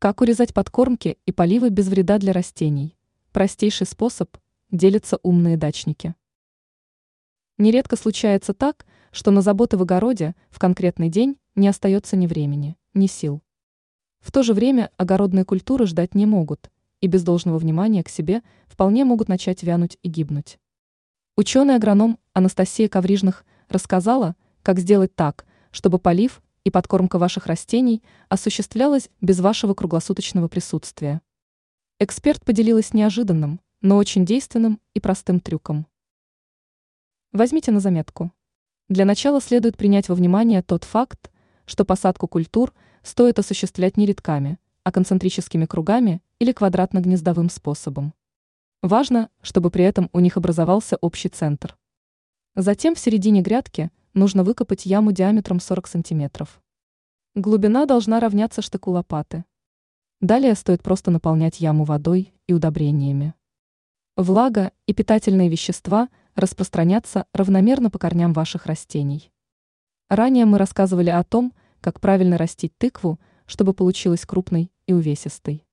Как урезать подкормки и поливы без вреда для растений? Простейший способ – делятся умные дачники. Нередко случается так, что на заботы в огороде в конкретный день не остается ни времени, ни сил. В то же время огородные культуры ждать не могут, и без должного внимания к себе вполне могут начать вянуть и гибнуть. Ученый-агроном Анастасия Коврижных рассказала, как сделать так, чтобы полив и подкормка ваших растений осуществлялась без вашего круглосуточного присутствия. Эксперт поделилась неожиданным, но очень действенным и простым трюком. Возьмите на заметку. Для начала следует принять во внимание тот факт, что посадку культур стоит осуществлять не рядками, а концентрическими кругами или квадратно-гнездовым способом. Важно, чтобы при этом у них образовался общий центр. Затем в середине грядки нужно выкопать яму диаметром 40 см. Глубина должна равняться штыку лопаты. Далее стоит просто наполнять яму водой и удобрениями. Влага и питательные вещества распространятся равномерно по корням ваших растений. Ранее мы рассказывали о том, как правильно растить тыкву, чтобы получилась крупной и увесистой.